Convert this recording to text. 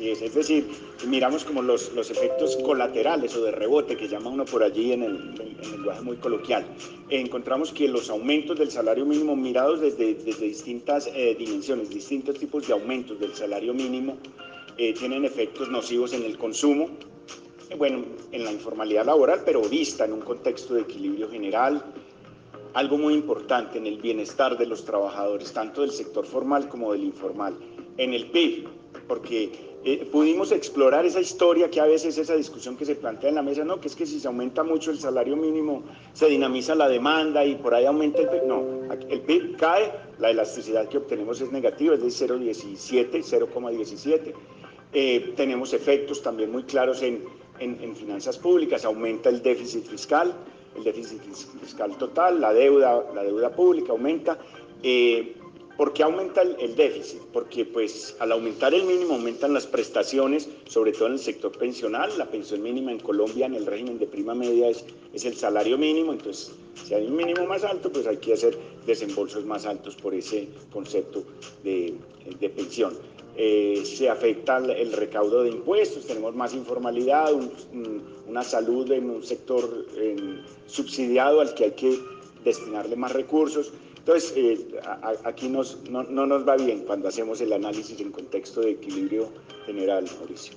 Es. Decir, miramos como los, los efectos colaterales o de rebote que llama uno por allí en el, lenguaje muy coloquial. encontramos que los aumentos del salario mínimo mirados desde, desde distintas eh, dimensiones, distintos tipos de aumentos del salario mínimo, eh, tienen efectos nocivos en el consumo, bueno, en la informalidad laboral, pero vista en un contexto de equilibrio general, algo muy importante en el bienestar de los trabajadores, tanto del sector formal como del informal, en el PIB, porque eh, pudimos explorar esa historia que a veces esa discusión que se plantea en la mesa, no, que es que si se aumenta mucho el salario mínimo, se dinamiza la demanda y por ahí aumenta el PIB. No, el PIB cae, la elasticidad que obtenemos es negativa, es de 0,17, 0,17. Eh, tenemos efectos también muy claros en, en, en finanzas públicas, aumenta el déficit fiscal, el déficit fiscal total, la deuda, la deuda pública aumenta. Eh, ¿Por qué aumenta el, déficit? Porque pues al aumentar el mínimo aumentan las prestaciones, sobre todo en el sector pensional. La pensión mínima en Colombia en el régimen de prima media es, es el salario mínimo, entonces si hay un mínimo más alto, pues hay que hacer desembolsos más altos por ese concepto de, de pensión. Eh, se afecta el recaudo de impuestos, tenemos más informalidad, una salud en un sector subsidiado al que hay que destinarle más recursos. Entonces, eh, aquí nos, no, no nos va bien cuando hacemos el análisis en contexto de equilibrio general, Mauricio.